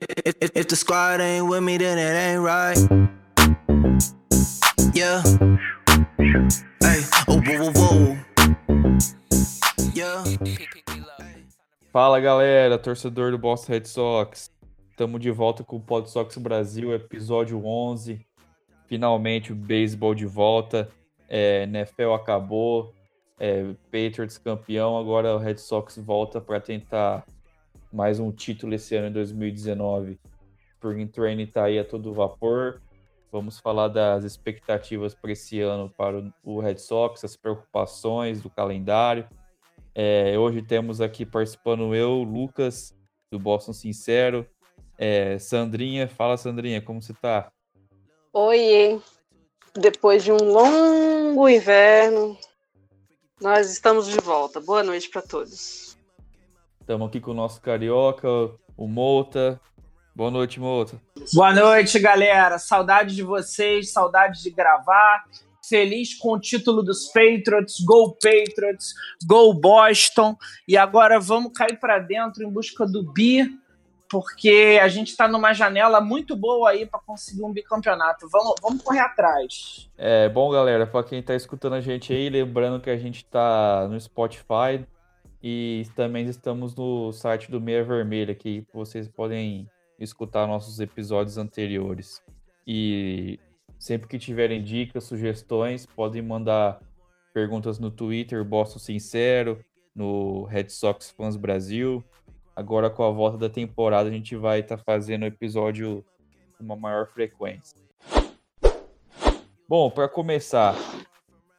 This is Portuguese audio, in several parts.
If, if the squad ain't with me, then it ain't right. Yeah. Hey, oh, whoa, whoa, whoa. Yeah. Fala galera, torcedor do Boston Red Sox. Estamos de volta com o Pod Sox Brasil, episódio 11. Finalmente o beisebol de volta. É, NFL acabou, é, Patriots campeão, agora o Red Sox volta para tentar mais um título esse ano em 2019. Spring Training está aí a todo vapor. Vamos falar das expectativas para esse ano para o Red Sox, as preocupações do calendário. É, hoje temos aqui participando eu, Lucas, do Boston Sincero. É, Sandrinha, fala Sandrinha, como você está? Oi, depois de um longo inverno, nós estamos de volta. Boa noite para todos. Estamos aqui com o nosso carioca, o Mouta. Boa noite, Mouta. Boa noite, galera. Saudade de vocês, saudade de gravar. Feliz com o título dos Patriots, Go Patriots, Go Boston. E agora vamos cair para dentro em busca do bi, porque a gente está numa janela muito boa aí para conseguir um bicampeonato. Vamos, vamos correr atrás. É bom, galera, para quem está escutando a gente aí, lembrando que a gente está no Spotify e também estamos no site do Meia Vermelha, que vocês podem escutar nossos episódios anteriores. E sempre que tiverem dicas, sugestões, podem mandar perguntas no Twitter, Boston Sincero, no Red Sox Fãs Brasil. Agora, com a volta da temporada, a gente vai estar tá fazendo episódio com uma maior frequência. Bom, para começar,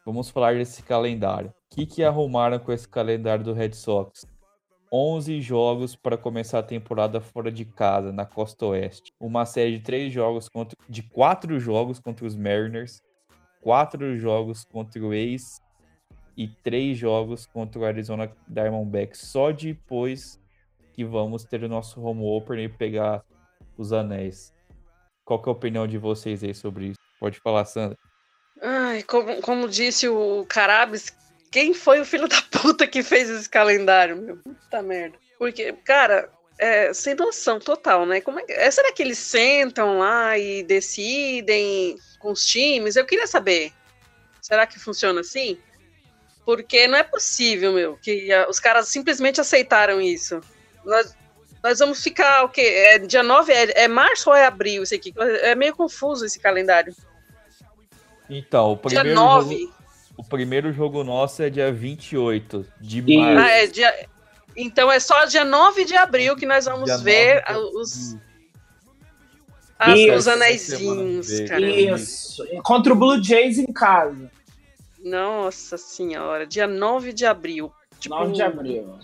vamos falar desse calendário. O que, que arrumaram com esse calendário do Red Sox? 11 jogos para começar a temporada fora de casa, na Costa Oeste. Uma série de três jogos contra, de quatro jogos contra os Mariners, quatro jogos contra o Ace e três jogos contra o Arizona Diamondbacks. Só depois que vamos ter o nosso home opener e pegar os anéis. Qual que é a opinião de vocês aí sobre isso? Pode falar, Sandra. Ai, como, como disse o Carabes, quem foi o filho da puta que fez esse calendário, meu? Puta merda. Porque, cara, é, sem noção total, né? Como é, é, será que eles sentam lá e decidem com os times? Eu queria saber. Será que funciona assim? Porque não é possível, meu, que a, os caras simplesmente aceitaram isso. Nós, nós vamos ficar o quê? É, dia 9 é, é março ou é abril isso aqui? É meio confuso esse calendário. Então, o primeiro. Dia 9. Jogo o primeiro jogo nosso é dia 28 de março. Ah, é dia... Então é só dia 9 de abril que nós vamos dia ver os. As, os anéisinhos, cara. Isso. Contra o Blue Jays em casa. Nossa senhora, dia 9 de abril. Tipo, 9 de abril.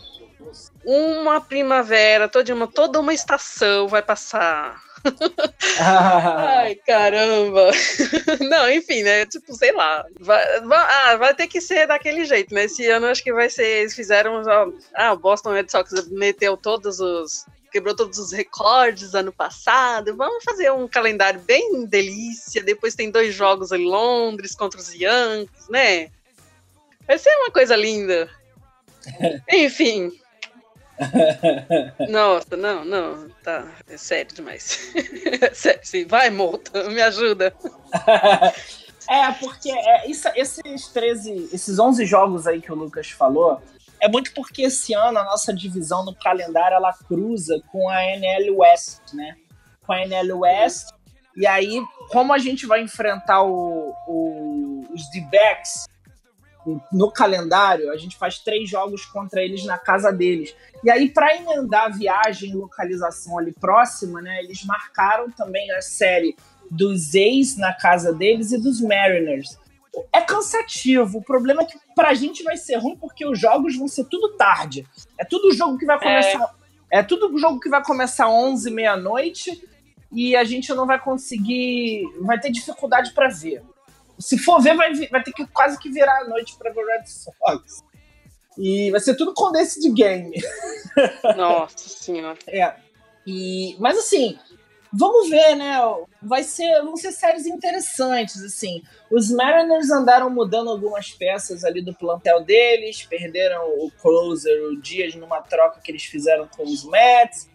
Uma primavera, toda uma, toda uma estação vai passar. Ai, caramba. Não, enfim, né? Tipo, sei lá. Vai, vai, ah, vai ter que ser daquele jeito, né? Esse ano acho que vai ser. Eles fizeram. Ah, o Boston Red Sox meteu todos os. Quebrou todos os recordes ano passado. Vamos fazer um calendário bem delícia. Depois tem dois jogos em Londres contra os Yankees, né? Vai ser uma coisa linda. Enfim, Nossa, não, não, tá, é sério demais. É sério, sim. Vai, Molta, me ajuda. É, porque é, isso, esses 13, esses 11 jogos aí que o Lucas falou, é muito porque esse ano a nossa divisão no calendário ela cruza com a NL West, né? Com a NL West. E aí, como a gente vai enfrentar o, o, os D-backs no calendário, a gente faz três jogos contra eles na casa deles. E aí, para emendar a viagem e localização ali próxima, né, eles marcaram também a série dos ex na casa deles e dos Mariners. É cansativo. O problema é que pra gente vai ser ruim porque os jogos vão ser tudo tarde. É tudo jogo que vai começar. É, é tudo jogo que vai começar 11, meia-noite e a gente não vai conseguir. Vai ter dificuldade para ver. Se for ver, vai, vai ter que quase que virar a noite para ver o Red Sox. E vai ser tudo com desse de game. Nossa senhora. É. E, mas assim, vamos ver, né? Vai ser, vão ser séries interessantes, assim. Os Mariners andaram mudando algumas peças ali do plantel deles, perderam o closer, o Dias, numa troca que eles fizeram com os Mets.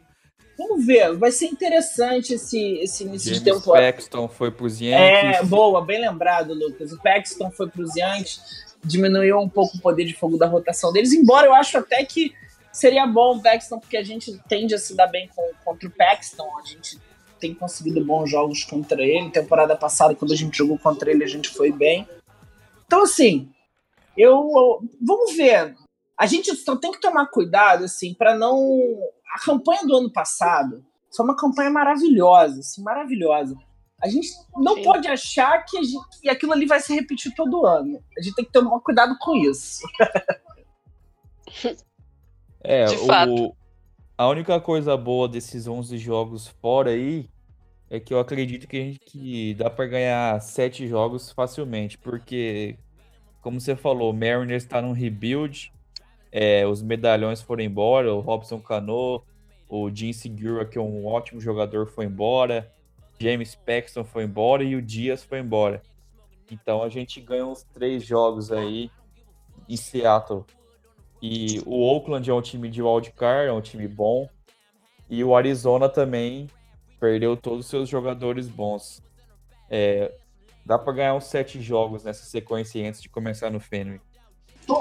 Vamos ver, vai ser interessante esse, esse início James de temporada. Paxton foi pros Yankees. É, boa, bem lembrado, Lucas. O Paxton foi pros Yankees, diminuiu um pouco o poder de fogo da rotação deles, embora eu acho até que seria bom o Paxton, porque a gente tende a se dar bem com, contra o Paxton, a gente tem conseguido bons jogos contra ele. Temporada passada, quando a gente jogou contra ele, a gente foi bem. Então, assim, eu. Vamos ver. A gente só tem que tomar cuidado, assim, para não. A campanha do ano passado foi uma campanha maravilhosa, assim, maravilhosa. A gente não Sim. pode achar que, gente, que aquilo ali vai se repetir todo ano. A gente tem que tomar cuidado com isso. É, o, a única coisa boa desses 11 jogos fora aí é que eu acredito que, a gente, que dá para ganhar 7 jogos facilmente, porque, como você falou, o Mariners está num rebuild, é, os medalhões foram embora, o Robson Cano, o Jim Segura, que é um ótimo jogador, foi embora, James Paxton foi embora e o Dias foi embora. Então a gente ganha uns três jogos aí em Seattle. E o Oakland é um time de wildcard, é um time bom. E o Arizona também perdeu todos os seus jogadores bons. É, dá para ganhar uns sete jogos nessa sequência antes de começar no Fenway.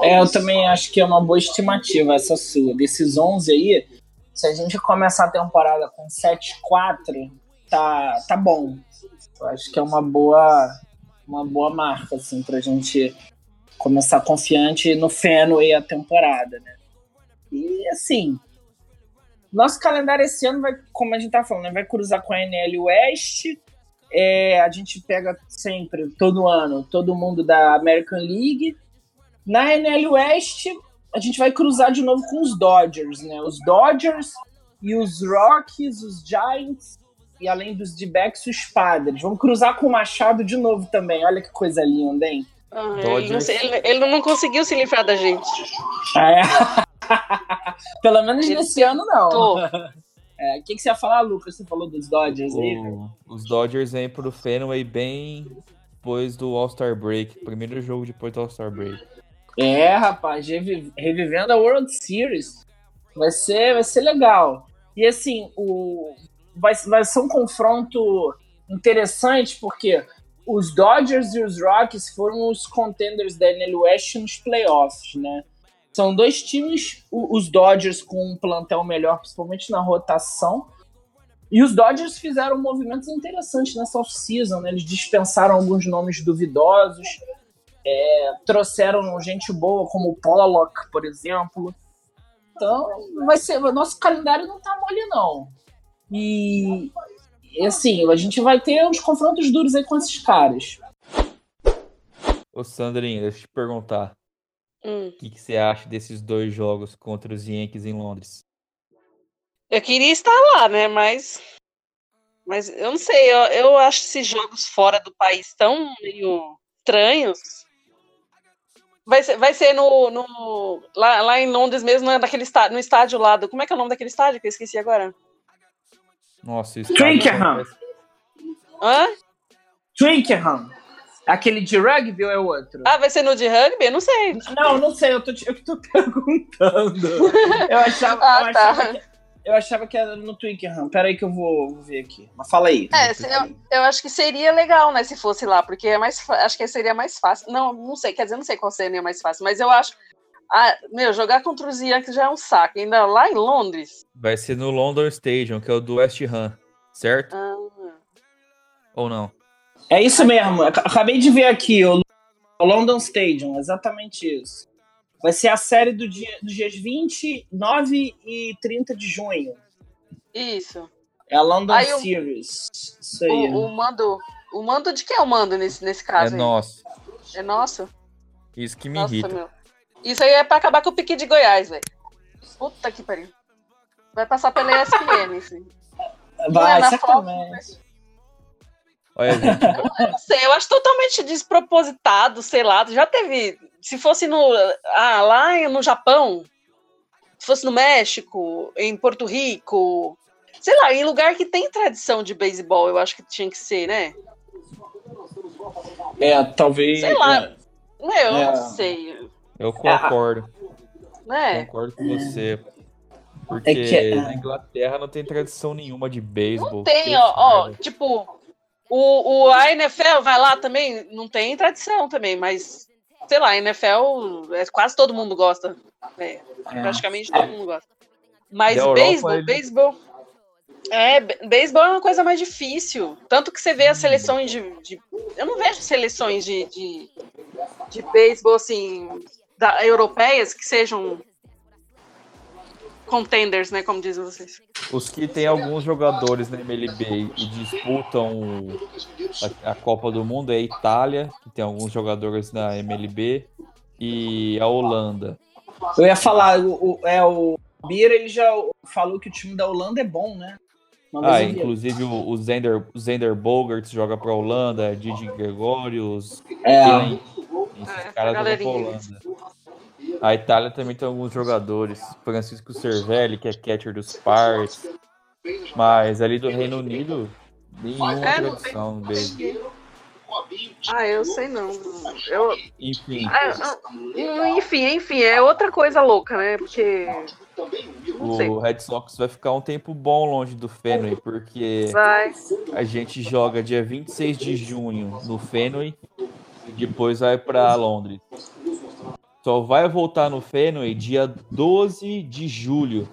É, eu também acho que é uma boa estimativa essa sua. Desses 11 aí, se a gente começar a temporada com 7-4, tá, tá bom. Eu acho que é uma boa, uma boa marca, assim, pra gente começar confiante no Fenway a temporada, né? E assim, nosso calendário esse ano vai, como a gente tá falando, né, vai cruzar com a NL West. É, a gente pega sempre, todo ano, todo mundo da American League. Na NL West, a gente vai cruzar de novo com os Dodgers, né? Os Dodgers e os Rockies, os Giants, e além dos D-backs, os Padres. Vamos cruzar com o Machado de novo também. Olha que coisa linda, hein? Ah, ele, não, ele, ele, não conseguiu se livrar da gente. Ah, é? Pelo menos ele nesse ano, não. É, o que, que você ia falar, Lucas? Você falou dos Dodgers aí? Os Dodgers vêm pro Fenway bem depois do All-Star Break. Primeiro jogo depois do All-Star Break. É, rapaz, revivendo a World Series. Vai ser, vai ser legal. E assim, o, vai, vai ser um confronto interessante, porque os Dodgers e os Rockies foram os contenders da NL West nos playoffs, né? São dois times, os Dodgers com um plantel melhor, principalmente na rotação, e os Dodgers fizeram movimentos interessantes nessa off-season, né? Eles dispensaram alguns nomes duvidosos, é, trouxeram gente boa como o Pollock, por exemplo. Então, vai ser, nosso calendário não tá mole não. E e assim, a gente vai ter uns confrontos duros aí com esses caras. Ô Sandrinho, deixa eu te perguntar. Hum. O que, que, você acha desses dois jogos contra os Yankees em Londres? Eu queria estar lá, né? Mas. Mas eu não sei, eu, eu acho esses jogos fora do país tão meio estranhos. Vai ser, vai ser no, no lá, lá em Londres mesmo, naquele estádio, no estádio lá do. Como é que é o nome daquele estádio que eu esqueci agora? Nossa, isso. Twickenham. Hã? Twickenham. Aquele de rugby ou é outro? Ah, vai ser no de rugby? Eu não sei. Não, não sei, eu tô, eu tô perguntando. Eu achava, ah, eu, tá. achava que, eu achava que era no Twickenham. Pera aí que eu vou, vou ver aqui. Mas fala aí. É, eu, eu, acho que seria legal, né, se fosse lá, porque é mais, acho que seria mais fácil. Não, não sei, quer dizer, não sei qual seria mais fácil, mas eu acho ah, meu, jogar contra os Yankees já é um saco. Ainda lá em Londres. Vai ser no London Stadium, que é o do West Ham, certo? Ah. Ou não? É isso mesmo. Acabei de ver aqui o London Stadium, exatamente isso. Vai ser a série do dia, dos dias 29 e 30 de junho. Isso. É a London aí, Series. Isso aí. O, o, mando. O mando de quem é o mando nesse, nesse caso? É aí? nosso. É nosso? Isso que me Nossa, irrita. Meu. Isso aí é pra acabar com o pique de Goiás, velho. Puta que pariu. Vai passar pela ESPN, assim. Vai, é certamente. Olha, gente. Eu não sei, eu acho totalmente despropositado, sei lá. Já teve. Se fosse no. Ah, lá no Japão, se fosse no México, em Porto Rico, sei lá, em lugar que tem tradição de beisebol, eu acho que tinha que ser, né? É, talvez. Sei lá. É. Eu é. não sei. Eu concordo. É. Concordo com você. Porque é que, é na Inglaterra não tem tradição nenhuma de beisebol. Não tem, ó, ó, tipo, o, o, a NFL vai lá também, não tem tradição também, mas sei lá, a NFL, é, quase todo mundo gosta. É, é. Praticamente todo mundo gosta. Mas beisebol, ele... beisebol. É, beisebol é uma coisa mais difícil. Tanto que você vê as seleções de. de eu não vejo seleções de, de, de beisebol assim, da, europeias que sejam contenders, né? Como dizem vocês. Os que tem alguns jogadores na MLB e disputam a, a, Copa do Mundo é a Itália, que tem alguns jogadores na MLB, e a Holanda. Eu ia falar, o, o é, o Bira ele já falou que o time da Holanda é bom, né? Ah, inclusive o, o Zender, o Zender Bogarts joga pra Holanda, Didi Gregorius, é. esses é, caras jogam pra Holanda. A Itália também tem alguns jogadores. Francisco Cervelli, que é catcher dos Spars. Mas ali do Reino Unido, nenhuma é, tradição beisebol. Ah, eu sei não. Eu... Enfim. Ah, enfim, enfim, é outra coisa louca, né? Porque. O Red Sox vai ficar um tempo bom longe do Fenway, porque vai. a gente joga dia 26 de junho no Fenway e depois vai para Londres. Só vai voltar no Fenway dia 12 de julho,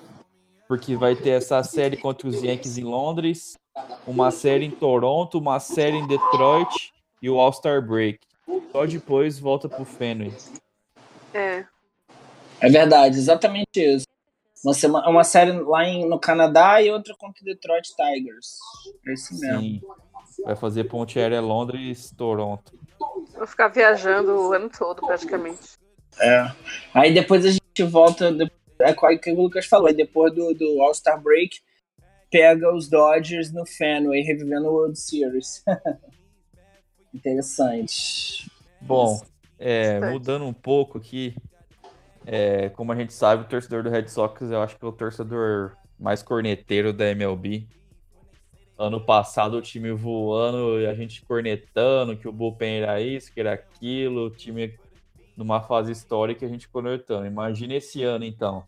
porque vai ter essa série contra os Yankees em Londres, uma série em Toronto, uma série em Detroit e o All-Star Break. Só depois volta pro Fenway. É. É verdade, exatamente isso. Uma, semana, uma série lá em, no Canadá e outra contra o Detroit Tigers. É isso mesmo. Sim. Vai fazer ponte aérea Londres, Toronto. Vou ficar viajando o ano todo, praticamente. É. Aí depois a gente volta. É o que o Lucas falou. Aí depois do, do All-Star Break, pega os Dodgers no Fenway, revivendo o World Series. Interessante. Bom, é, mudando um pouco aqui, é, como a gente sabe, o torcedor do Red Sox eu acho que é o torcedor mais corneteiro da MLB. Ano passado o time voando e a gente cornetando que o bullpen era isso, que era aquilo, o time numa fase histórica a gente conectando. Imagina esse ano, então,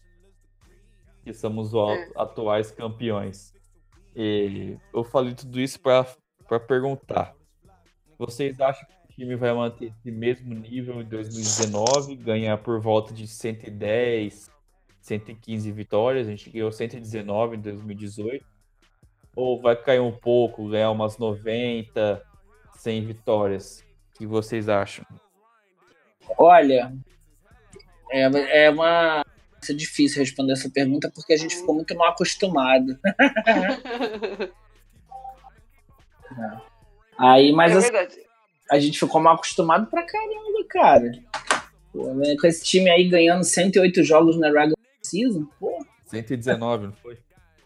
que somos os é. atuais campeões. E eu falei tudo isso para perguntar. Vocês acham que o time vai manter esse mesmo nível em 2019, ganhar por volta de 110, 115 vitórias? A gente ganhou 119 em 2018. Ou vai cair um pouco, ganhar umas 90, 100 vitórias? O que vocês acham? Olha, é, é uma. É difícil responder essa pergunta porque a gente ficou muito mal acostumado. Aí, mas é assim, a gente ficou mal acostumado pra caramba, cara. Pô, né, com esse time aí ganhando 108 jogos na regular season, pô. 119, não foi?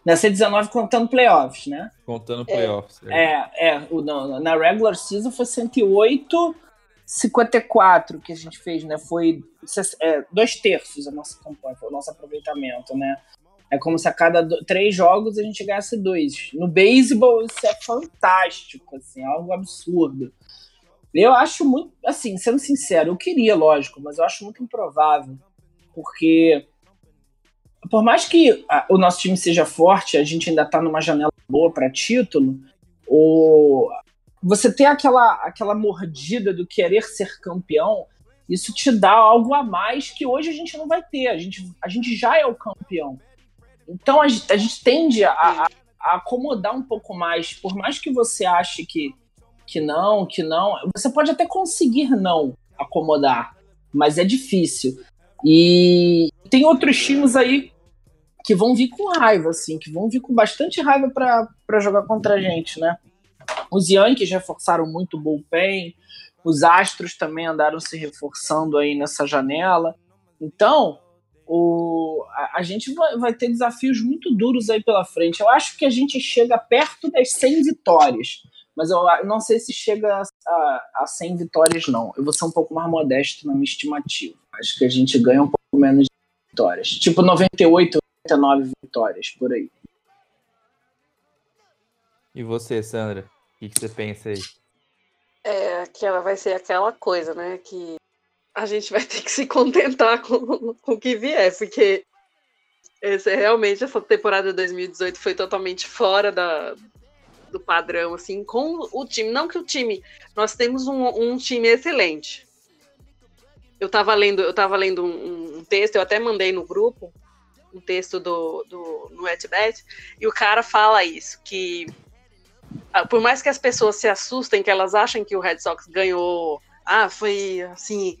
Na 119 contando playoffs, né? Contando playoffs. É, é, é o, não, na regular season foi 108 54 que a gente fez, né? Foi é, dois terços a nossa campanha, o nosso aproveitamento, né? É como se a cada do, três jogos a gente ganhasse dois. No beisebol isso é fantástico, assim, é algo absurdo. Eu acho muito, assim, sendo sincero, eu queria, lógico, mas eu acho muito improvável, porque por mais que a, o nosso time seja forte, a gente ainda tá numa janela boa para título, o, você ter aquela, aquela mordida do querer ser campeão, isso te dá algo a mais que hoje a gente não vai ter. A gente, a gente já é o campeão. Então a, a gente tende a, a, a, acomodar um pouco mais. Por mais que você ache que, que não, que não, você pode até conseguir não acomodar, mas é difícil. E tem outros times aí que vão vir com raiva, assim, que vão vir com bastante raiva para jogar contra a gente, né? Os Yankees reforçaram muito o bullpen, os Astros também andaram se reforçando aí nessa janela. Então, o, a, a gente vai, vai, ter desafios muito duros aí pela frente. Eu acho que a gente chega perto das 100 vitórias, mas eu não sei se chega a, a, a 100 vitórias, não. Eu vou ser um pouco mais modesto na minha estimativa. Acho que a gente ganha um pouco menos de vitórias. Tipo 98, 99 vitórias, por aí. E você, Sandra? O que, você pensa aí? É, que ela vai ser aquela coisa, né? Que a gente vai ter que se contentar com, com o que vier, porque Esse, realmente, essa temporada de 2018 foi totalmente fora da, do padrão, assim, com o time. Não que o time. Nós temos um, um time excelente. Eu estava lendo, eu tava lendo um, um, texto, eu até mandei no grupo um texto do, do no Etbet, e o cara fala isso, que por mais que as pessoas se assustem, que elas acham que o Red Sox ganhou, ah, foi assim,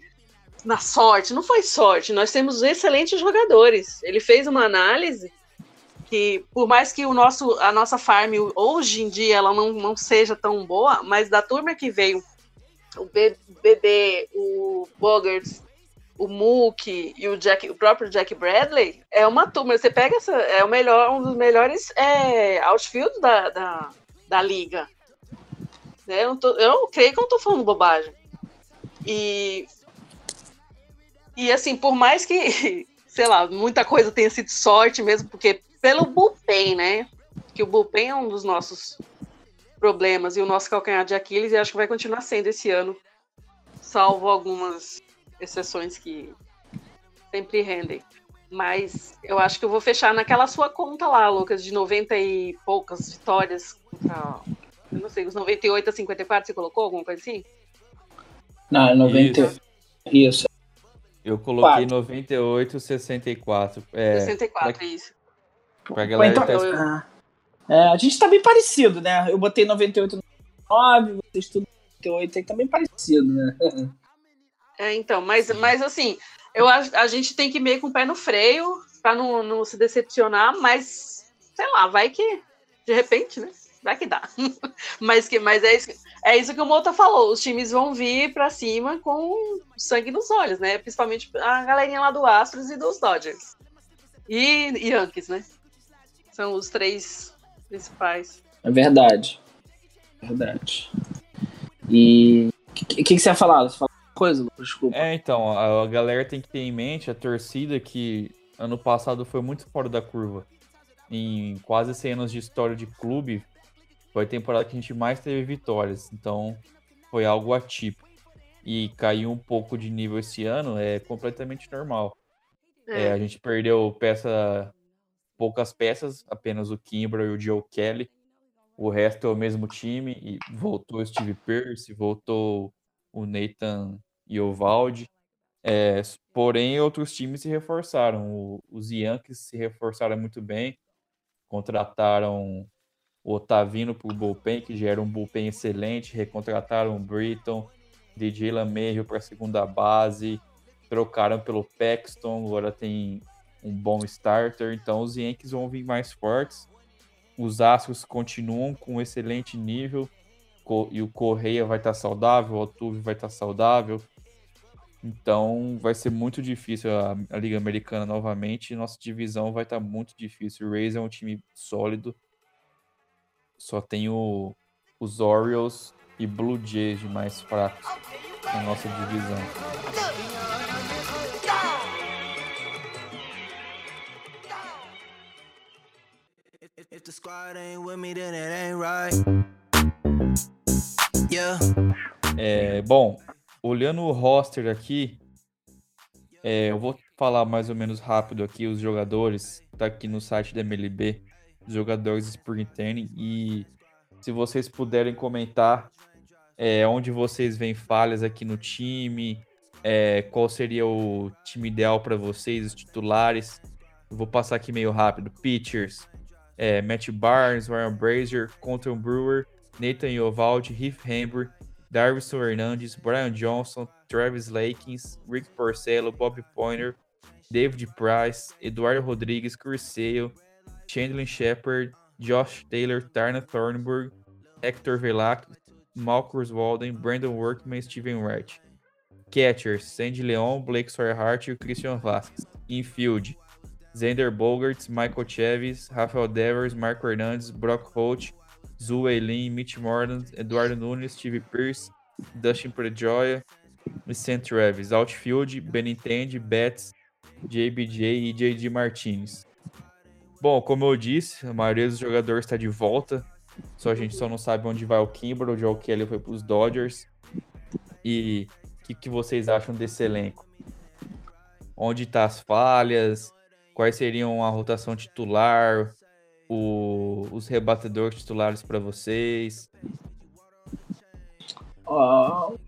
na sorte. Não foi sorte, nós temos excelentes jogadores. Ele fez uma análise que, por mais que o nosso, a nossa farm hoje em dia ela não, não seja tão boa, mas da turma que veio, o BB, o Bogarts, o Mook e o, Jack, o próprio Jack Bradley, é uma turma. Você pega essa, é o melhor, um dos melhores é, outfield da, da, da liga. Né? Eu, tô, eu creio que eu não tô falando bobagem. E, e assim, por mais que, sei lá, muita coisa tenha sido sorte mesmo, porque pelo bullpen, né? Que o bullpen é um dos nossos problemas e o nosso calcanhar de Aquiles, e acho que vai continuar sendo esse ano, salvo algumas exceções que sempre rendem. Mas eu acho que eu vou fechar naquela sua conta lá, Lucas, de 90 e poucas vitórias contra. Eu não sei, os 98 a 54 você colocou? Alguma coisa assim? Não, 90. Isso. Isso. Eu coloquei 4. 98 64. É, 64, pra... isso. Pra galera então, tá... ah, é, a gente tá bem parecido, né? Eu botei 98 9, vocês tudo 98 aí tá bem parecido, né? É, então, mas, mas assim, eu, a, a gente tem que ir meio com o pé no freio para não, não se decepcionar, mas sei lá, vai que de repente, né? Vai que dá. mas que, mas é isso, é isso que o Mota falou. Os times vão vir para cima com sangue nos olhos, né? Principalmente a galerinha lá do Astros e dos Dodgers. E, e Yankees, né? São os três principais. É verdade. Verdade. E o que, que, que, você ia falar? Você coisa, desculpa. É, então, a, a galera tem que ter em mente a torcida que ano passado foi muito fora da curva. Em quase 100 anos de história de clube, foi a temporada que a gente mais teve vitórias. Então, foi algo atípico. E caiu um pouco de nível esse ano é completamente normal. É. É, a gente perdeu peça, poucas peças, apenas o Kimbra e o Joe Kelly. O resto é o mesmo time. E voltou o Steve Pierce, voltou o Nathan e o. É, porém, outros times se reforçaram. O, os Yankees se reforçaram muito bem. Contrataram o Otavino para o bullpen, que já era um bullpen excelente. Recontrataram o Britton, DJ LaMerrio para a segunda base. Trocaram pelo Paxton, agora tem um bom starter. Então, os Yankees vão vir mais fortes. Os Astros continuam com um excelente nível e o Correia vai estar saudável, o Altuve vai estar saudável. Então vai ser muito difícil a, a, Liga Americana novamente. Nossa divisão vai estar muito difícil. O Rays é um time sólido. Só tem o, os Orioles e Blue Jays de mais fracos na nossa divisão. If the squad ain't with me, then it ain't right. É, bom, olhando o roster aqui, é, eu vou falar mais ou menos rápido aqui os jogadores, tá aqui no site da MLB, os jogadores Spring Training, e se vocês puderem comentar é, onde vocês veem falhas aqui no time, é, qual seria o time ideal para vocês, os titulares. Eu vou passar aqui meio rápido. Pitchers, é, Matt Barnes, Ryan Brazier, Conton Brewer, Nathan Yovaldi, Heath Hamber, Darvison Hernandes, Brian Johnson, Travis Lakins, Rick Porcello, Bob Pointer, David Price, Eduardo Rodrigues, Sale, Chandler Shepard, Josh Taylor, Tarna Thornburg, Hector Velac, Malcolm Walden, Brandon Workman, Steven Wright. Catchers, Sandy Leon, Blake Sawyerhart e Christian Vasquez. Infield, Xander Bogarts, Michael Chavis, Rafael Devers, Marco Hernandes, Brock Holt, Zu Eileen, Mitch Morland, Eduardo Nunes, Steve Pierce, Dustin Pedroia e Sam Travis. Outfield, Benintendi, Betts, JBJ e JD Martinez. Bom, como eu disse, a maioria dos jogadores está de volta. Só a gente só não sabe onde vai o Kimber, o Joe Kelly foi para os Dodgers. E o que, que vocês acham desse elenco? Onde tá as falhas? quais seriam a rotação titular, o, os rebatedores titulares para vocês? Uh,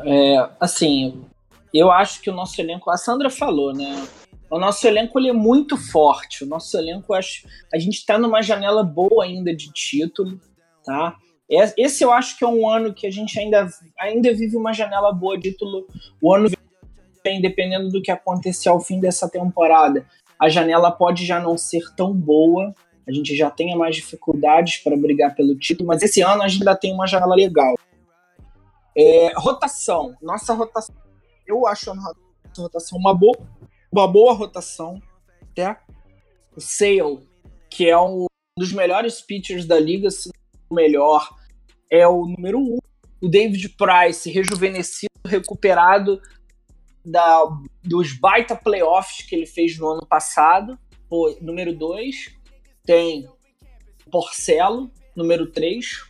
é, assim, eu acho que o nosso elenco, a Sandra falou, né? O nosso elenco ele é muito forte. O nosso elenco, acho, a gente está numa janela boa ainda de título, tá? Esse eu acho que é um ano que a gente ainda, ainda vive uma janela boa de título. O ano vem, dependendo do que acontecer ao fim dessa temporada, a janela pode já não ser tão boa, a gente já tenha mais dificuldades para brigar pelo título, mas esse ano a gente ainda tem uma janela legal. É, rotação. Nossa rotação. Eu acho a nossa rotação uma boa, uma boa rotação. Tá? O Sale, que é um dos melhores pitchers da liga, se o melhor, é o número um. O David Price, rejuvenescido, recuperado da, dos baita playoffs que ele fez no ano passado. Pô, número 2. Tem Porcelo, número 3.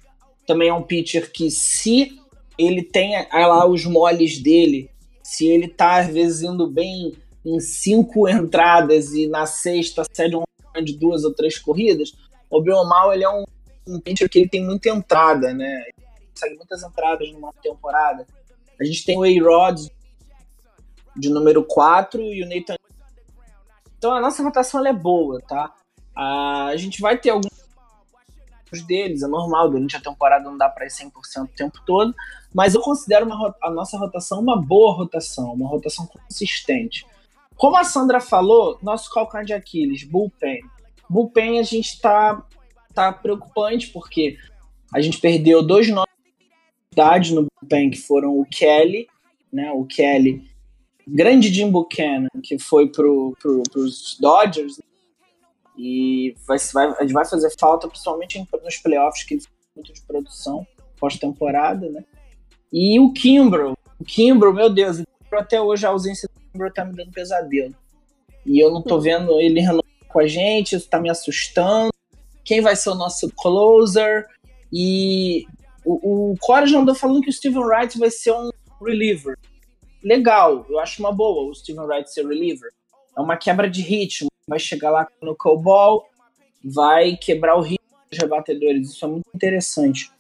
Também é um pitcher que, se ele tem lá os moles dele, se ele tá às vezes indo bem em cinco entradas e na sexta cede um de duas ou três corridas, o Biomal ele é um, um pitcher que ele tem muita entrada, né? Ele consegue muitas entradas numa temporada. A gente tem o A-Rod de número 4 e o Nathan. Então a nossa rotação é boa, tá? A gente vai ter alguns deles, é normal, durante a temporada não dá para ir 100% o tempo todo, mas eu considero uma, a nossa rotação uma boa rotação, uma rotação consistente. Como a Sandra falou, nosso calcanhar de Aquiles, bullpen. Bullpen a gente tá, tá preocupante porque a gente perdeu dois nomes no bullpen que foram o Kelly, né, o Kelly grande Jim Buchanan, que foi pro, pro, pros Dodgers, e vai, vai, vai fazer falta, principalmente nos playoffs, que ele muito de produção, pós-temporada, né? E o Kimbrough, o Kimbrough, meu Deus, até hoje a ausência do Kimbrough tá me dando pesadelo. E eu não tô vendo ele renovar com a gente, isso tá me assustando. Quem vai ser o nosso closer? E o, o já andou falando que o Steven Wright vai ser um reliever legal, eu acho uma boa o Steven Wright ser reliever. É uma quebra de ritmo, vai chegar lá no cowball, vai quebrar o ritmo dos rebatedores, isso é muito interessante.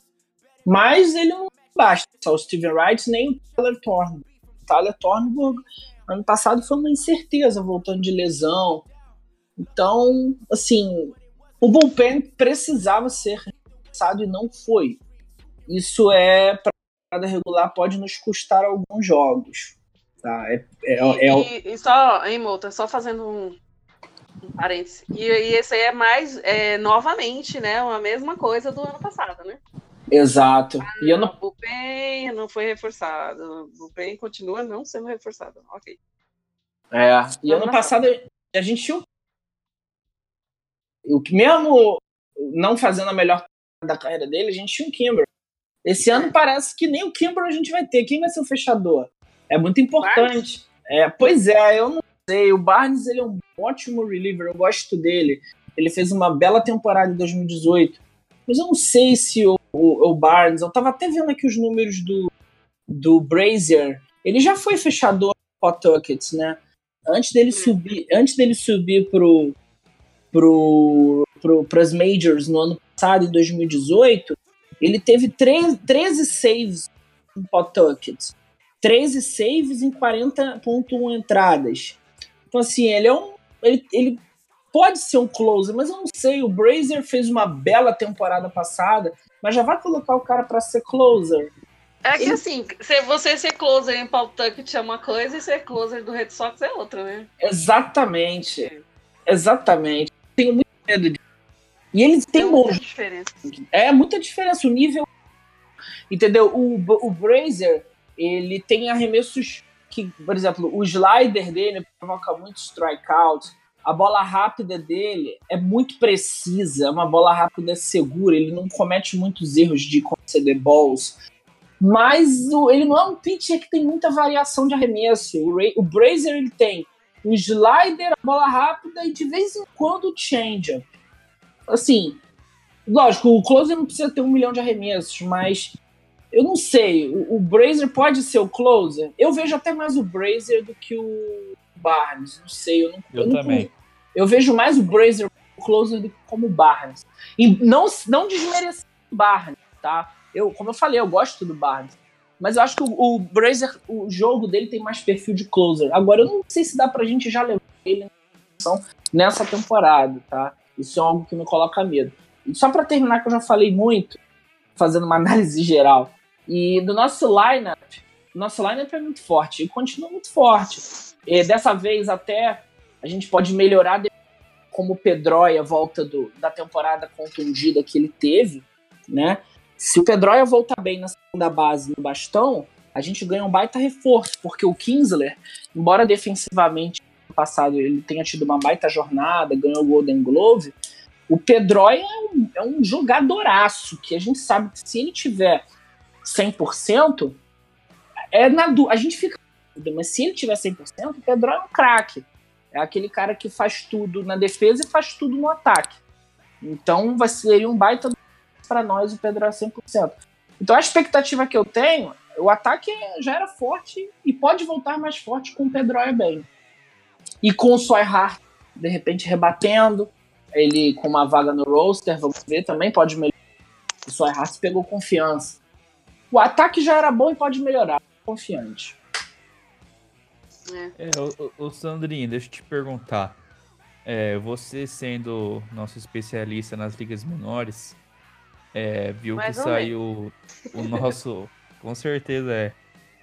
Mas ele não basta só o Steven Wright nem o Tyler Thornburg. O Tyler Thornburg, ano passado, foi uma incerteza voltando de lesão. Então, assim, o bullpen precisava ser reforçado e não foi. Isso é para temporada regular pode nos custar alguns jogos. Tá? É, é, é, e, e, só, hein, Mouta, só fazendo um, um parênteses. E, e, esse aí é mais, é, novamente, né? A mesma coisa do ano passado, né? Exato. Ah, e eu não... O Bupen não foi reforçado. O Bupen continua não sendo reforçado. Ok. É, e ano passado a gente tinha o mesmo não fazendo a melhor da carreira dele, a gente tinha um Kimber. Esse ano parece que nem o Kimber a gente vai ter. Quem vai ser o fechador? É muito importante. É, pois é, eu não sei. O Barnes ele é um ótimo reliever, eu gosto dele. Ele fez uma bela temporada em 2018. Mas eu não sei se o, o, o Barnes. Eu tava até vendo aqui os números do, do Brazier. Ele já foi fechador no Pawtucket, né? Antes dele subir, antes dele subir pro, pro, pro, pras Majors no ano passado, em 2018, ele teve 13, 13 saves em Pawtucket. 13 saves em 40.1 entradas. Então, assim, ele é um. Ele, ele pode ser um closer, mas eu não sei. O Brazier fez uma bela temporada passada, mas já vai colocar o cara para ser closer. É que assim, se você ser closer em Pawtucket é uma coisa e ser closer do Red Sox é outra, né? Exatamente. Exatamente. Tenho muito medo de e eles têm muita diferença. É muita diferença. O nível. Entendeu? O, o Brazer, ele tem arremessos que, por exemplo, o slider dele provoca muito strikeout. A bola rápida dele é muito precisa, é uma bola rápida segura, ele não comete muitos erros de conceder balls. Mas o, ele não é um pitcher que tem muita variação de arremesso. O, Ray, o Brazer ele tem o slider, a bola rápida e de vez em quando o changeup assim, lógico, o closer não precisa ter um milhão de arremessos, mas eu não sei, o, o Brazer pode ser o closer? Eu vejo até mais o Brazer do que o Barnes, não sei, eu não Eu, eu também. Eu vejo mais o Brazier como closer do que como o Barnes. E não, não desmerecendo o Barnes, tá? Eu, como eu falei, eu gosto do Barnes. Mas eu acho que o, o Brazier, o jogo dele tem mais perfil de closer. Agora, eu não sei se dá pra gente já levar ele nessa temporada, tá? Isso é algo que me coloca medo. E só para terminar, que eu já falei muito, fazendo uma análise geral, e do nosso lineup, nosso lineup é muito forte e continua muito forte. E dessa vez até a gente pode melhorar como o Pedroia volta do, da temporada contundida que ele teve, né? Se o Pedroia voltar bem na segunda base no bastão, a gente ganha um baita reforço, porque o Kinsler, embora defensivamente no passado ele tenha tido uma baita jornada, ganhou o Golden Glove, o Pedroia é um, é um jogadoraço, que a gente sabe que se ele tiver 100%, é na a gente fica mas se ele tiver 100%, o Pedroia é um craque. É aquele cara que faz tudo na defesa e faz tudo no ataque. Então vai ser um baita para nós o Pedro é 100%. Então a expectativa que eu tenho, o ataque já era forte e pode voltar mais forte com o Pedro é bem. E com o Swihart, de repente, rebatendo, ele com uma vaga no roster, vamos ver, também pode melhorar. O Swihart pegou confiança. O ataque já era bom e pode melhorar. Confiante. É, o, o Sandrinho, deixa eu te perguntar. É, você sendo nosso especialista nas ligas menores, é, viu Mais que saiu o nosso. com certeza é.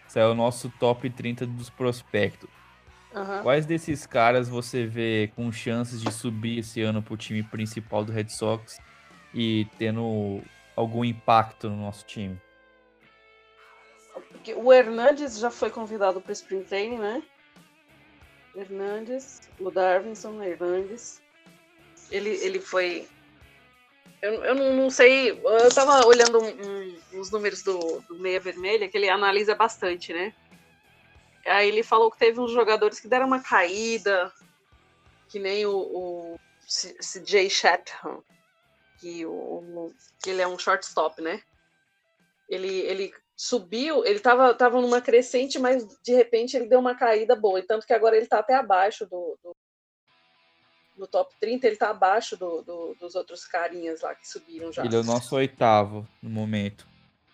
Saiu o nosso top 30 dos prospectos. Uhum. Quais desses caras você vê com chances de subir esse ano pro time principal do Red Sox e tendo algum impacto no nosso time? O Hernandes já foi convidado para Spring Training, né? Hernandes, o Darvinson Hernandes. Ele, ele foi eu, eu não, sei. Eu tava olhando um, um, os números do, do Meia Vermelha, que ele analisa bastante, né? Aí ele falou que teve uns jogadores que deram uma caída, que nem o, o CJ Chatham, que, o, que ele é um shortstop, né? Ele, ele subiu, ele tava, tava numa crescente, mas de repente ele deu uma caída boa, e tanto que agora ele tá até abaixo do, do no top 30, ele tá abaixo do, do, dos outros carinhas lá que subiram já. Ele é o nosso oitavo no momento.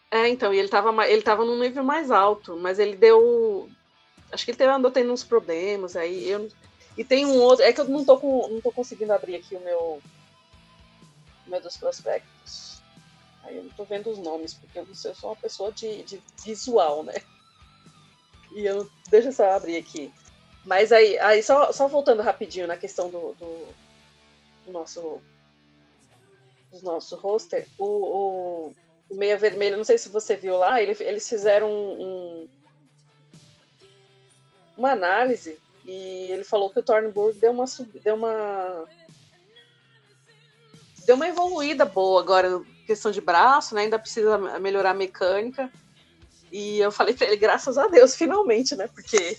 É, então, e ele tava, ele tava num nível mais alto, mas ele deu. Acho que ele teve, andou tendo uns problemas aí. Eu, e tem um outro. É que eu não tô, com, não tô conseguindo abrir aqui o meu. O meu dos prospectos. Aí eu não tô vendo os nomes, porque eu, eu sou uma pessoa de, de visual, né? E eu. Deixa eu só abrir aqui. Mas aí, aí só, só voltando rapidinho na questão do, do, do nosso do nosso roster, o, o, Meia Vermelho, não sei se você viu lá, ele, eles fizeram um, um, uma análise e ele falou que o Thornburg deu uma deu uma deu uma evoluída boa agora questão de braço, né? Ainda precisa melhorar a mecânica. E eu falei para ele, graças a Deus, finalmente, né? Porque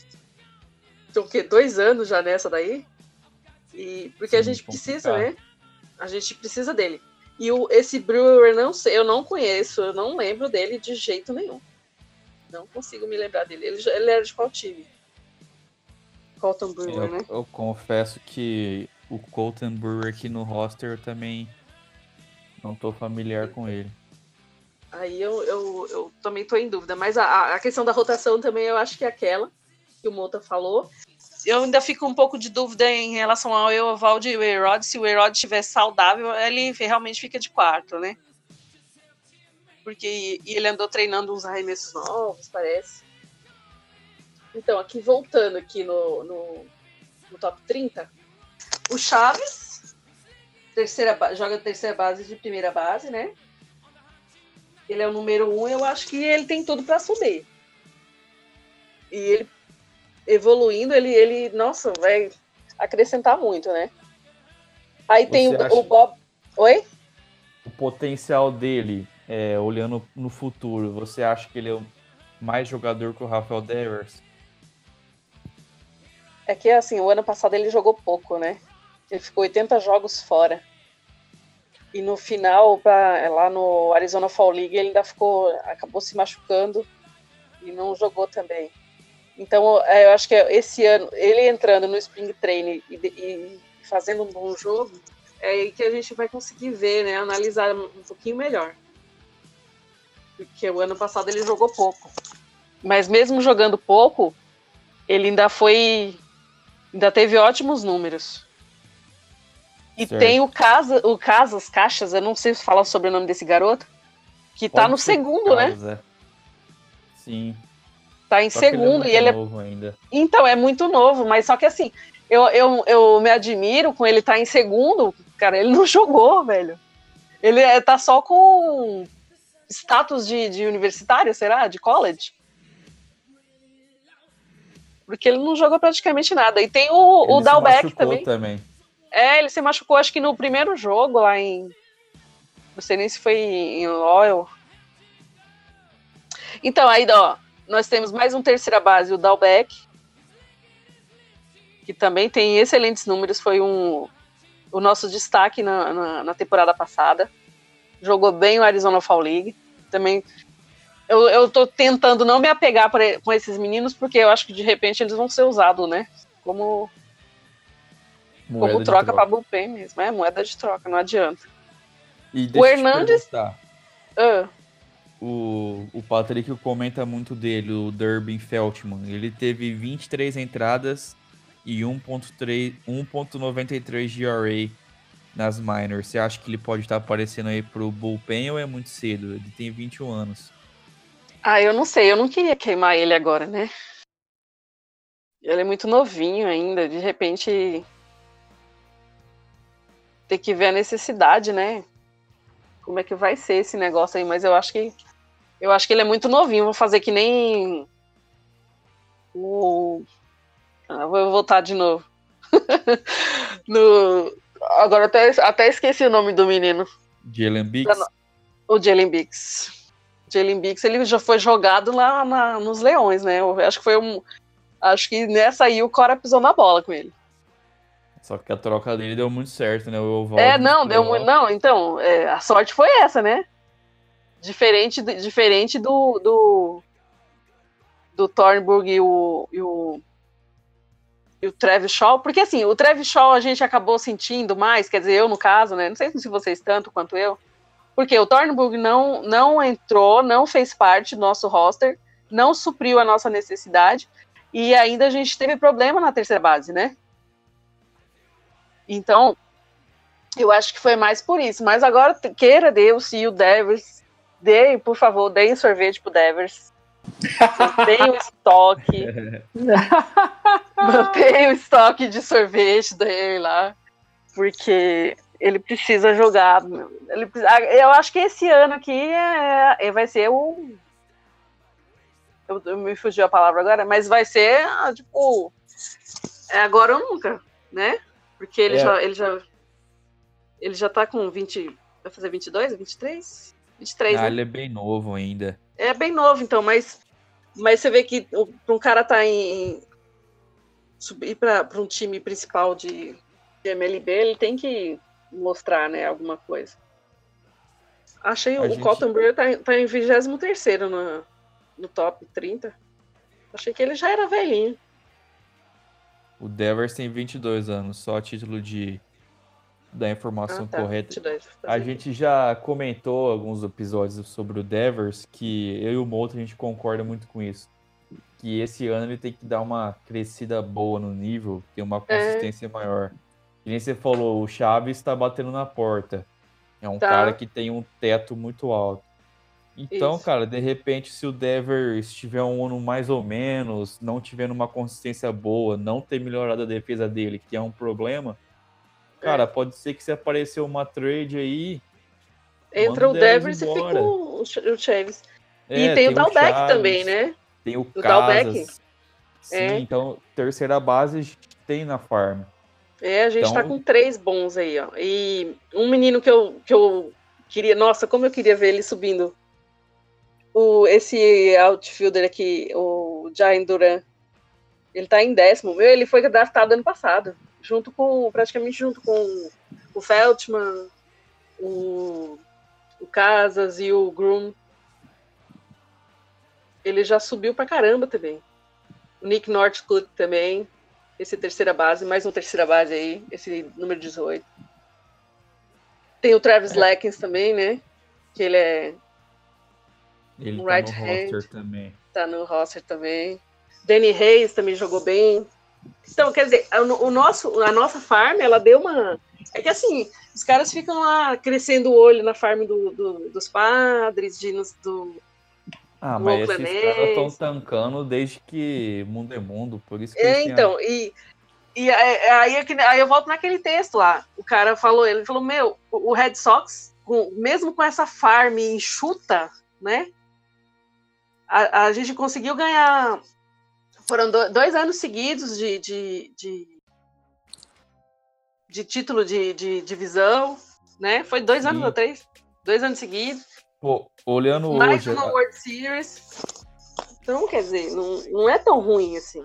Estão o quê? Dois anos já nessa daí? E, porque Sim, a gente precisa, né? A gente precisa dele. E o, esse Brewer, não sei, eu não conheço, eu não lembro dele de jeito nenhum. Não consigo me lembrar dele. Ele, ele era de qual time? Colton Brewer, eu, né? Eu confesso que o Colton Brewer aqui no roster eu também não tô familiar com ele. Aí eu, eu, eu também tô em dúvida, mas a, a questão da rotação também eu acho que é aquela que o Mota falou. Eu ainda fico um pouco de dúvida em relação ao Eovaldi e o Erod. Se o Erod estiver saudável, ele realmente fica de quarto, né? Porque ele andou treinando uns arremessos novos, parece. Então, aqui voltando aqui no, no, no top 30, o Chaves terceira, joga terceira base de primeira base, né? Ele é o número um, eu acho que ele tem tudo para subir. E ele evoluindo, ele, ele, nossa, vai acrescentar muito, né? Aí Você tem o, o, Bob. Oi? O potencial dele, é, olhando no futuro, você acha que ele é mais jogador que o Rafael Devers? É que assim, o ano passado ele jogou pouco, né? Ele ficou 80 jogos fora. E no final, pra, lá no Arizona Fall League, ele ainda ficou. acabou se machucando e não jogou também. Então, é, eu acho que esse ano, ele entrando no Spring Training e, e fazendo um bom jogo, é aí que a gente vai conseguir ver, né? Analisar um pouquinho melhor. Porque o ano passado ele jogou pouco. Mas mesmo jogando pouco, ele ainda foi. Ainda teve ótimos números. E certo. tem o Casa, o Casas Caixas, eu não sei se falar sobre o nome desse garoto, que tá Pode tá no segundo, né? É. Sim. Tá em só segundo é e ele é novo ainda. Então, é muito novo, mas só que assim, eu, eu, eu me admiro com ele tá em segundo, cara, ele não jogou, velho. Ele é, tá só com status de, de universitário, será? De college? Porque ele não jogou praticamente nada. E tem o, ele o Dalbeck também. também. É, ele se machucou, acho que no primeiro jogo lá em. Não sei nem se foi em Loyal. Então, aí, ó, nós temos mais um terceira base, o Dalbeck, que também tem excelentes números, foi um, o nosso destaque na, na, na temporada passada. Jogou bem o Arizona Fall League. Também eu, eu tô tentando não me apegar pra, com esses meninos, porque eu acho que de repente eles vão ser usados, né? Como Moeda Como troca, troca. para bullpen mesmo. É moeda de troca, não adianta. o Hernandes. Uh. O, o Patrick comenta muito dele, o Durbin Feltman. Ele teve 23 entradas e 1.93 GRA nas minors. Você acha que ele pode estar aparecendo aí pro bullpen ou é muito cedo? Ele tem 21 anos. Ah, eu não sei. Eu não queria queimar ele agora, né? Ele é muito novinho ainda. De repente ter que ver a necessidade, né? Como é que vai ser esse negócio aí, mas eu acho que eu acho que ele é muito novinho, vou fazer que nem o ah, vou voltar de novo. no agora até até esqueci o nome do menino. Jalen Biggs. O Jalen Biggs. Jalen Biggs, ele já foi jogado lá na, nos Leões, né? Eu acho que foi um acho que nessa aí o Cora pisou na bola com ele. Só que a troca dele deu muito certo, né? O é, não, deu muito. Não, então, é, a sorte foi essa, né? Diferente, diferente do. do, do Thornburg e o, e o. E o Travis Shaw, porque assim, o Travis Shaw a gente acabou sentindo mais, quer dizer, eu no caso, né? Não sei se vocês tanto quanto eu, porque o Thornburg não, não entrou, não fez parte do nosso roster, não supriu a nossa necessidade, e ainda a gente teve problema na terceira base, né? Então, eu acho que foi mais por isso. Mas agora, queira Deus, se o Devers, dê, por favor, deem sorvete pro Devers. Mantenha o estoque. Mantenha o estoque de sorvete dele lá. Porque ele precisa jogar. Ele, eu acho que esse ano aqui é, é, vai ser o. Eu, eu, me fugiu a palavra agora, mas vai ser, tipo, é agora ou nunca, né? Porque ele, é. já, ele já. Ele já tá com 20. Vai fazer 22, 23? 23. Ah, né? ele é bem novo ainda. É bem novo, então, mas. Mas você vê que um cara tá em. subir para um time principal de, de MLB, ele tem que mostrar, né, alguma coisa. Achei A o gente... Colton Brewer tá, tá em 23 no, no top 30. Achei que ele já era velhinho. O Devers tem 22 anos, só a título de da informação ah, tá. correta. 22, tá a gente já comentou alguns episódios sobre o Devers que eu e o Moto a gente concorda muito com isso. Que esse ano ele tem que dar uma crescida boa no nível, ter uma é. consistência é. maior. E nem você falou, o Chaves está batendo na porta. É um tá. cara que tem um teto muito alto. Então, Isso. cara, de repente, se o Devers tiver um ano mais ou menos, não tiver uma consistência boa, não ter melhorado a defesa dele, que é um problema, é. cara, pode ser que se aparecer uma trade aí. Entra o Devers, e fica o, Chaves. É, e tem, tem o Dalbeck também, né? Tem o, o Casas. Sim, é. então, terceira base tem na farm. É, a gente tá então... tá com três bons aí, ó. E um menino que eu, que eu queria. Nossa, como eu queria ver ele subindo o, esse outfielder aqui, o Jain Duran, ele tá em décimo. Meu, ele foi draftado ano passado, junto com, praticamente junto com o Feltman, o, o Casas e o Groom. Ele já subiu pra caramba também. O Nick Northcutt também. esse terceira base, mais um terceira base aí, esse número 18. Tem o Travis é. Lackins também, né? Que ele é ele tá right no roster também. Tá no roster também. Danny Hayes também jogou bem. Então, quer dizer, o, nosso, a nossa farm, ela deu uma. É que assim, os caras ficam lá crescendo o olho na farm do, do, dos padres, de, do. Ah, mas esses caras estão tancando desde que mundo é mundo, por isso que. É, então, e, e aí, aí eu volto naquele texto lá. O cara falou, ele falou, meu, o Red Sox, mesmo com essa farm enxuta, né? A, a gente conseguiu ganhar. Foram dois anos seguidos de, de, de de título de, de divisão, né? Foi dois Sim. anos ou três? Dois anos seguidos. Pô, olhando Mais hoje... uma World Series. Então, quer dizer, não, não é tão ruim assim.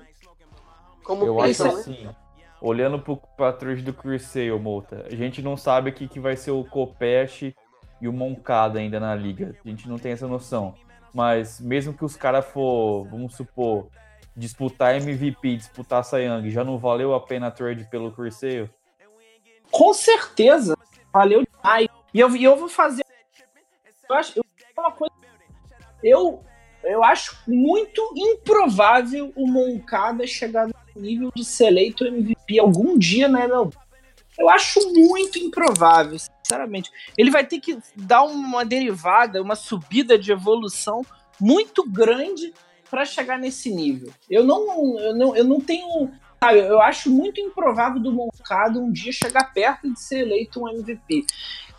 Como Eu pensam, acho né? assim, olhando para trás do Cruzeiro, Mouta, a gente não sabe aqui que vai ser o Copeste e o Moncada ainda na liga. A gente não tem essa noção. Mas mesmo que os caras for, vamos supor, disputar MVP, disputar Sayang, já não valeu a pena a trade pelo Cruzeiro? com certeza valeu demais. E eu, eu vou fazer. Eu acho, eu, uma coisa, eu, eu acho muito improvável o Moncada chegar no nível de ser eleito MVP algum dia na MLB. Eu acho muito improvável, sinceramente. Ele vai ter que dar uma derivada, uma subida de evolução muito grande para chegar nesse nível. Eu não, eu não, eu não tenho Sabe, eu acho muito improvável do Moncada um dia chegar perto de ser eleito um MVP.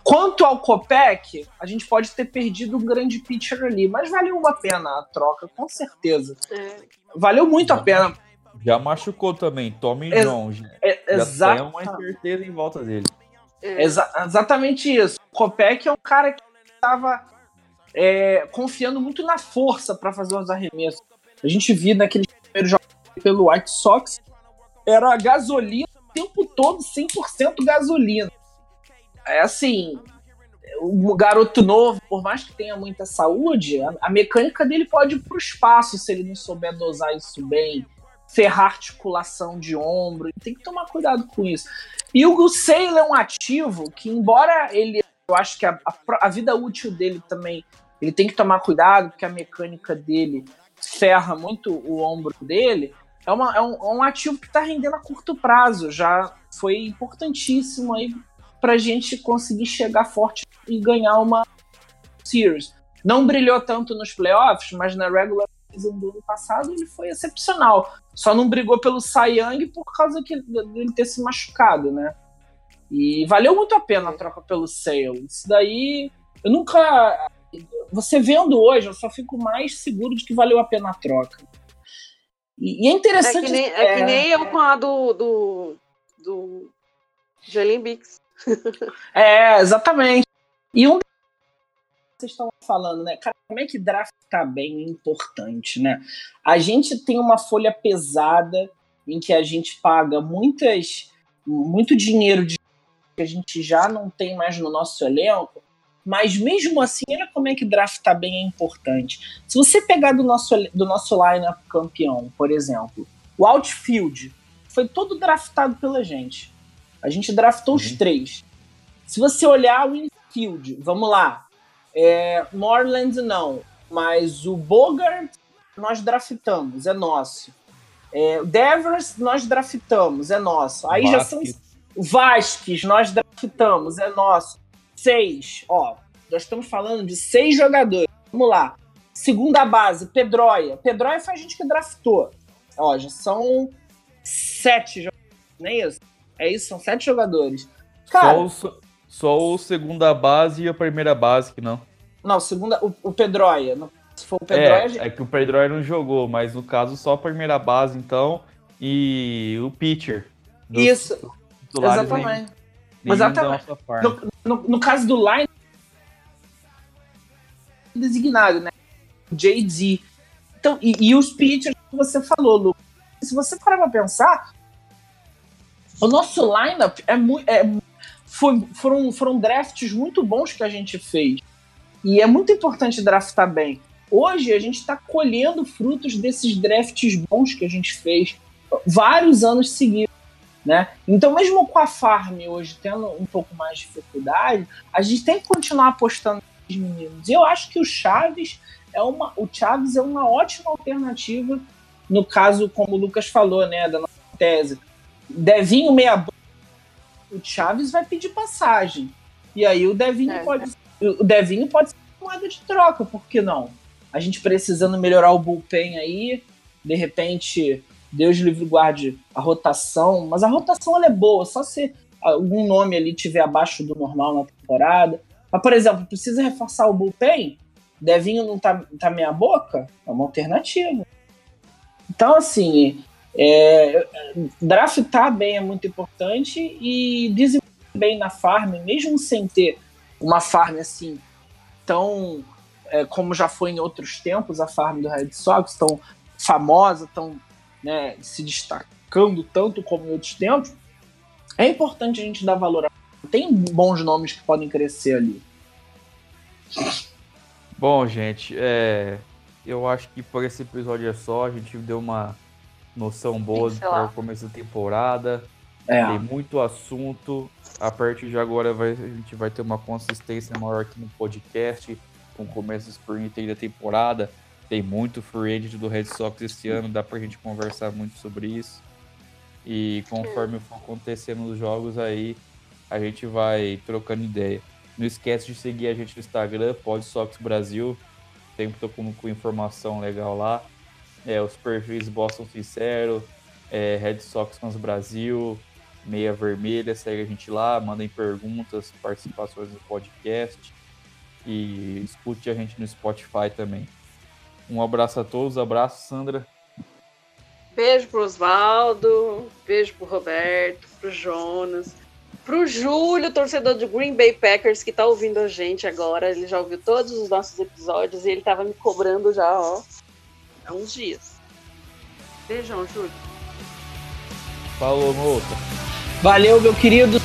Quanto ao Copec, a gente pode ter perdido um grande pitcher ali, mas valeu a pena a troca, com certeza. É. Valeu muito a pena. Já machucou também, Tommy é, John. É, já tem uma incerteza em volta dele. Exa exatamente isso. O Copec é um cara que estava é, confiando muito na força para fazer os arremessos. A gente viu naquele primeiro jogo pelo White Sox era gasolina o tempo todo, 100% gasolina. É assim, o garoto novo, por mais que tenha muita saúde, a, a mecânica dele pode ir pro espaço se ele não souber dosar isso bem, ferrar articulação de ombro, tem que tomar cuidado com isso. E o Sailor é um ativo que, embora ele, eu acho que a, a, a vida útil dele também, ele tem que tomar cuidado, porque a mecânica dele ferra muito o ombro dele, é, uma, é, um, é um ativo que está rendendo a curto prazo. Já foi importantíssimo aí para a gente conseguir chegar forte e ganhar uma Series. Não brilhou tanto nos playoffs, mas na regular season do ano passado ele foi excepcional. Só não brigou pelo Cy Young por causa que, dele ter se machucado, né? E valeu muito a pena a troca pelo Sale. Isso daí, eu nunca. Você vendo hoje, eu só fico mais seguro de que valeu a pena a troca. E, e é interessante. É que, nem, é... é que nem eu com a do, do, do Jolene Bix. é, exatamente. E um vocês estão falando, né? Cara, como é que draft tá bem é importante, né? A gente tem uma folha pesada em que a gente paga muitas muito dinheiro de que a gente já não tem mais no nosso elenco mas mesmo assim, olha como é que draftar tá bem é importante. Se você pegar do nosso, do nosso lineup campeão, por exemplo, o outfield foi todo draftado pela gente. A gente draftou uhum. os três. Se você olhar o infield, vamos lá. É, Morland não, mas o Bogart nós draftamos, é nosso. É, o Devers nós draftamos, é nosso. Aí Vasquez. já são. O Vasquez nós draftamos, é nosso seis, ó, nós estamos falando de seis jogadores. Vamos lá. Segunda base, Pedroia. Pedroia foi a gente que draftou. Ó, já são sete jogadores, não é isso? É isso, são sete jogadores. Cara, só, o, só o segunda base e a primeira base que não. Não, segunda, o, o Pedroia. Se for o Pedroia. É, gente... é que o Pedroia não jogou, mas no caso só a primeira base, então, e o pitcher. Isso. Exatamente. Nem, Exatamente. No, no, no, caso do Line, designado, né? JD. Então, e, e os pitchers que você falou, Lu. Se você parar pra pensar, o nosso lineup é muito. É, foi, foram, foram drafts muito bons que a gente fez. E é muito importante draftar bem. Hoje a gente está colhendo frutos desses drafts bons que a gente fez. vários anos seguidos. Né? Então, mesmo com a Farm hoje tendo um pouco mais de dificuldade, a gente tem que continuar apostando nos meninos. E eu acho que o Chaves é uma, o Chaves é uma ótima alternativa no caso, como o Lucas falou, né, da nossa tese. Devinho meia o Chaves vai pedir passagem. E aí o Devinho é, pode é. o Devinho pode ser moeda de troca, por que não? A gente precisando melhorar o bullpen aí, de repente Deus livre guarde a rotação, mas a rotação ela é boa, só se algum nome ali tiver abaixo do normal na temporada. Mas, por exemplo, precisa reforçar o bullpen? Devinho não tá, tá meia boca? É uma alternativa. Então, assim, é, draftar bem é muito importante e desenvolver bem na farm, mesmo sem ter uma farm assim tão é, como já foi em outros tempos a farm do Red Sox, tão famosa, tão né, se destacando tanto como em outros tempos, é importante a gente dar valor a. Tem bons nomes que podem crescer ali. Bom, gente, é, eu acho que por esse episódio é só. A gente deu uma noção boa para o começo da temporada. É. Tem muito assunto. A partir de agora vai, a gente vai ter uma consistência maior aqui no podcast, com o começo do sprint da temporada. Tem muito free agent do Red Sox esse ano, dá pra gente conversar muito sobre isso. E conforme for acontecendo os jogos aí, a gente vai trocando ideia. Não esquece de seguir a gente no Instagram, Pod Sox Brasil. Sempre tô com, com informação legal lá. É, os perfis Boston Sincero, é, Red Sox Fans Brasil, Meia Vermelha, segue a gente lá, mandem perguntas, participações no podcast e escute a gente no Spotify também. Um abraço a todos, abraço, Sandra. Beijo pro Osvaldo, beijo pro Roberto, pro Jonas, pro Júlio, torcedor do Green Bay Packers, que tá ouvindo a gente agora. Ele já ouviu todos os nossos episódios e ele tava me cobrando já, ó, há uns dias. Beijão, Júlio. Falou, moça. Valeu, meu querido.